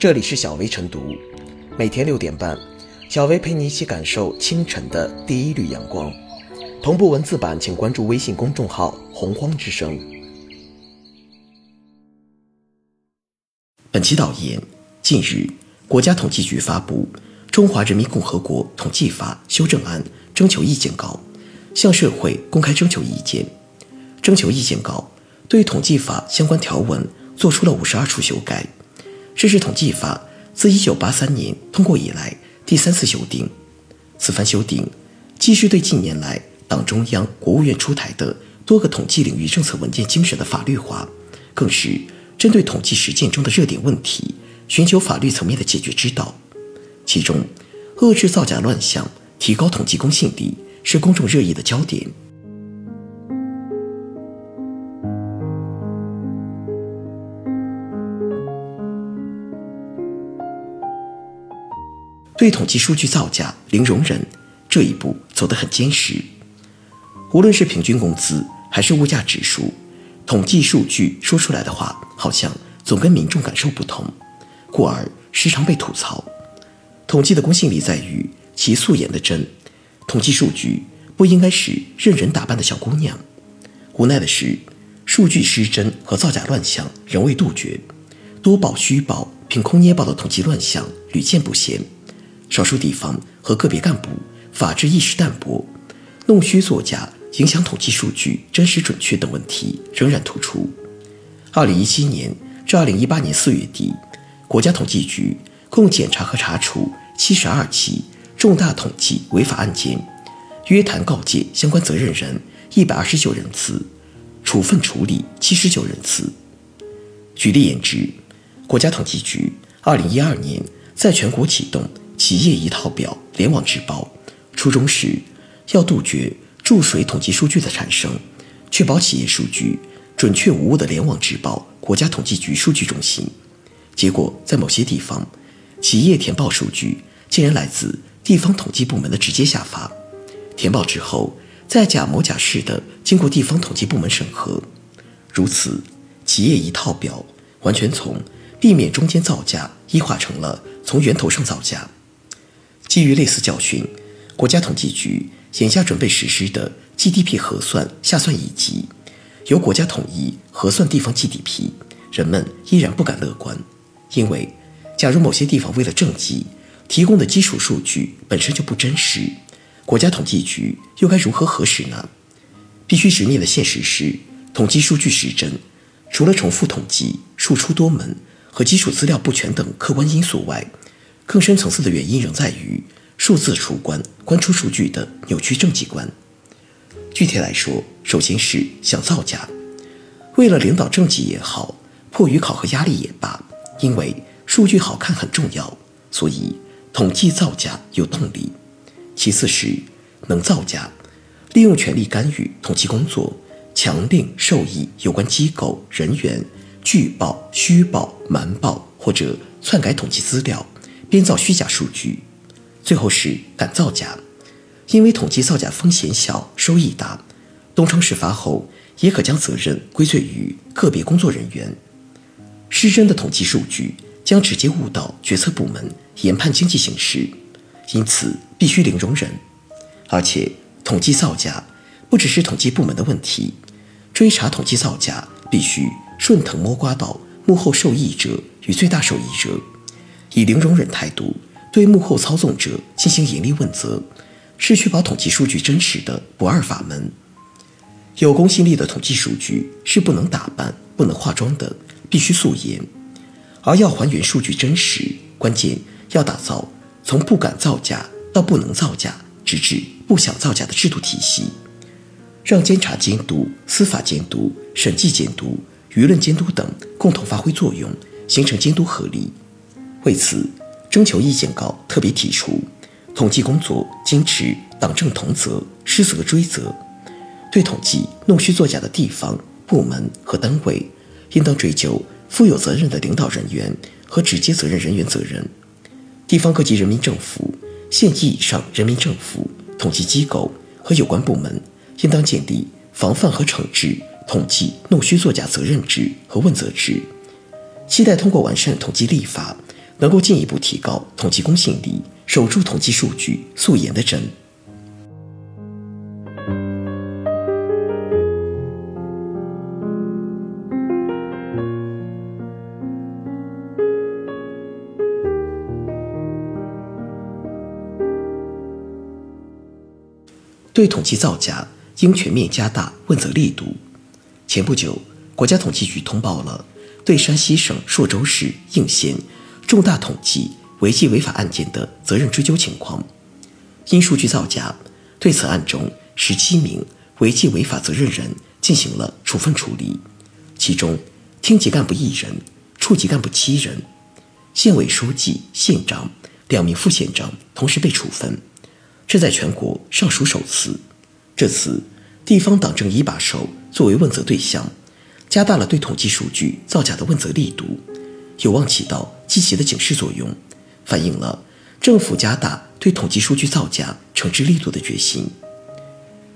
这里是小薇晨读，每天六点半，小薇陪你一起感受清晨的第一缕阳光。同步文字版，请关注微信公众号“洪荒之声”。本期导言：近日，国家统计局发布《中华人民共和国统计法》修正案征求意见稿，向社会公开征求意见。征求意见稿对统计法相关条文作出了五十二处修改，这是统计法自一九八三年通过以来第三次修订。此番修订，既是对近年来党中央、国务院出台的多个统计领域政策文件精神的法律化，更是针对统计实践中的热点问题，寻求法律层面的解决之道。其中，遏制造假乱象、提高统计公信力是公众热议的焦点。对统计数据造假零容忍这一步走得很坚实。无论是平均工资还是物价指数，统计数据说出来的话好像总跟民众感受不同，故而时常被吐槽。统计的公信力在于其素颜的真，统计数据不应该是任人打扮的小姑娘。无奈的是，数据失真和造假乱象仍未杜绝，多报虚报、凭空捏造的统计乱象屡见不鲜。少数地方和个别干部法治意识淡薄，弄虚作假，影响统计数据真实准确等问题仍然突出。二零一七年至二零一八年四月底，国家统计局共检查和查处七十二起重大统计违法案件，约谈告诫相关责任人一百二十九人次，处分处理七十九人次。举例言之，国家统计局二零一二年在全国启动。企业一套表联网直报，初衷是要杜绝注水统计数据的产生，确保企业数据准确无误的联网直报国家统计局数据中心。结果在某些地方，企业填报数据竟然来自地方统计部门的直接下发，填报之后再假模假式的经过地方统计部门审核，如此企业一套表完全从避免中间造假异化成了从源头上造假。基于类似教训，国家统计局眼下准备实施的 GDP 核算下算以及，由国家统一核算地方 GDP，人们依然不敢乐观，因为假如某些地方为了政绩提供的基础数据本身就不真实，国家统计局又该如何核实呢？必须直面的现实是，统计数据失真，除了重复统计、数出多门和基础资料不全等客观因素外，更深层次的原因仍在于数字出关、关出数据的扭曲政绩观。具体来说，首先是想造假，为了领导政绩也好，迫于考核压力也罢，因为数据好看很重要，所以统计造假有动力。其次是能造假，利用权力干预统计工作，强令授意有关机构人员拒报、虚报、瞒报或者篡改统计资料。编造虚假数据，最后是敢造假，因为统计造假风险小，收益大，东窗事发后也可将责任归罪于个别工作人员。失真的统计数据将直接误导决策部门研判经济形势，因此必须零容忍。而且，统计造假不只是统计部门的问题，追查统计造假必须顺藤摸瓜到幕后受益者与最大受益者。以零容忍态度对幕后操纵者进行严厉问责，是确保统计数据真实的不二法门。有公信力的统计数据是不能打扮、不能化妆的，必须素颜。而要还原数据真实，关键要打造从不敢造假到不能造假，直至不想造假的制度体系，让监察监督、司法监督、审计监督、舆论监督等共同发挥作用，形成监督合力。为此，征求意见稿特别提出，统计工作坚持党政同责、失责追责，对统计弄虚作假的地方、部门和单位，应当追究负有责任的领导人员和直接责任人员责任。地方各级人民政府、县级以上人民政府、统计机构和有关部门，应当建立防范和惩治统计弄虚作假责任制和问责制。期待通过完善统计立法。能够进一步提高统计公信力，守住统计数据素颜的真。对统计造假，应全面加大问责力度。前不久，国家统计局通报了对山西省朔州市应县重大统计违纪违法案件的责任追究情况。因数据造假，对此案中十七名违纪违法责任人进行了处分处理，其中厅级干部一人，处级干部七人，县委书记、县长两名副县长同时被处分。这在全国尚属首次。这次，地方党政一把手作为问责对象，加大了对统计数据造假的问责力度，有望起到积极的警示作用，反映了政府加大对统计数据造假惩治力度的决心。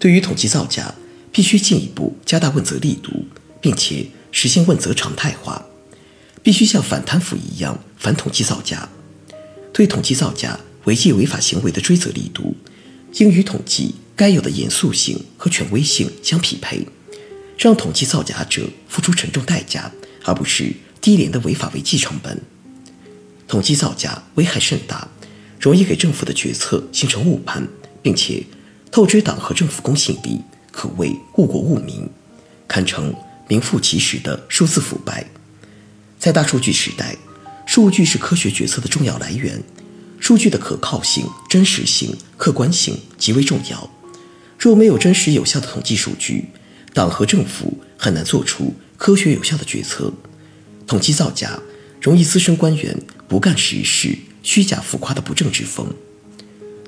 对于统计造假，必须进一步加大问责力度，并且实现问责常态化，必须像反贪腐一样反统计造假，对统计造假。违纪违法行为的追责力度，应与统计该有的严肃性和权威性相匹配，让统计造假者付出沉重代价，而不是低廉的违法违纪成本。统计造假危害甚大，容易给政府的决策形成误判，并且透支党和政府公信力，可谓误国误民，堪称名副其实的数字腐败。在大数据时代，数据是科学决策的重要来源。数据的可靠性、真实性、客观性极为重要。若没有真实有效的统计数据，党和政府很难做出科学有效的决策。统计造假容易滋生官员不干实事、虚假浮夸的不正之风。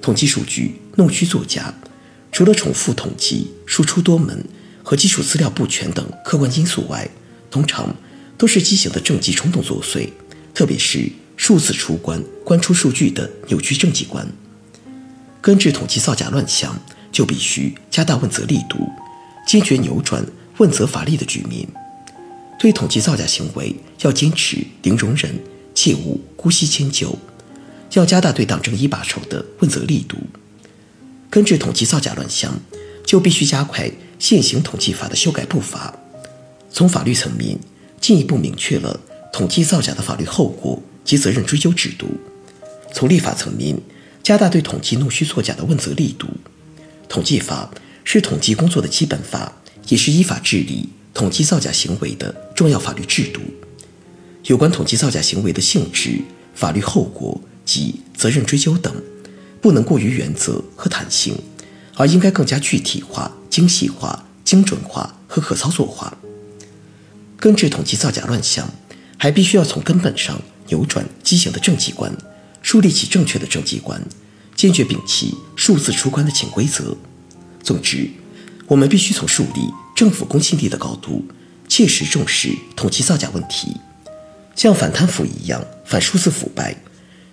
统计数据弄虚作假，除了重复统计、输出多门和基础资料不全等客观因素外，通常都是畸形的政绩冲动作祟，特别是。数字出关、关出数据的扭曲政绩观，根治统计造假乱象，就必须加大问责力度，坚决扭转问责乏力的局面。对统计造假行为，要坚持零容忍，切勿姑息迁就，要加大对党政一把手的问责力度。根治统计造假乱象，就必须加快现行统计法的修改步伐，从法律层面进一步明确了统计造假的法律后果。及责任追究制度，从立法层面加大对统计弄虚作假的问责力度。统计法是统计工作的基本法，也是依法治理统计造假行为的重要法律制度。有关统计造假行为的性质、法律后果及责任追究等，不能过于原则和弹性，而应该更加具体化、精细化、精准化和可操作化。根治统计造假乱象，还必须要从根本上。扭转畸形的政绩观，树立起正确的政绩观，坚决摒弃数字出关的潜规则。总之，我们必须从树立政府公信力的高度，切实重视统计造假问题，像反贪腐一样反数字腐败。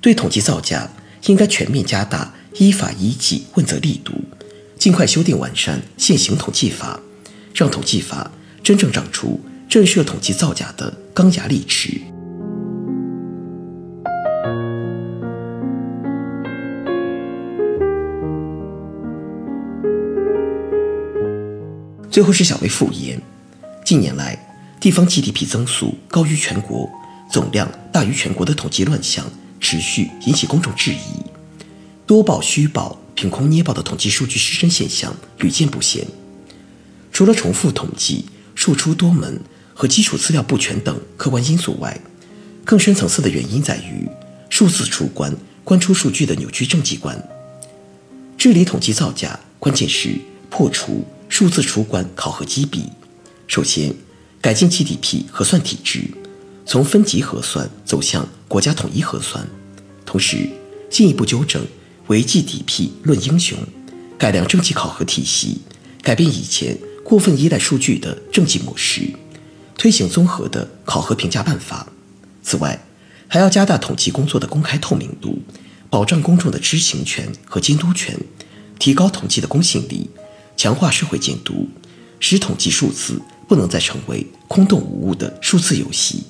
对统计造假，应该全面加大依法依纪问责力度，尽快修订完善现行统计法，让统计法真正长出震慑统计造假的钢牙利齿。最后是小微复言，近年来地方 GDP 增速高于全国，总量大于全国的统计乱象持续引起公众质疑，多报虚报、凭空捏报的统计数据失真现象屡见不鲜。除了重复统计、数出多门和基础资料不全等客观因素外，更深层次的原因在于数字出关、关出数据的扭曲政绩观。治理统计造假，关键是破除。数字出关考核机弊，首先改进 GDP 核算体制，从分级核算走向国家统一核算，同时进一步纠正违 GDP 论英雄，改良政绩考核体系，改变以前过分依赖数据的政绩模式，推行综合的考核评价办法。此外，还要加大统计工作的公开透明度，保障公众的知情权和监督权，提高统计的公信力。强化社会监督，使统计数字不能再成为空洞无物的数字游戏。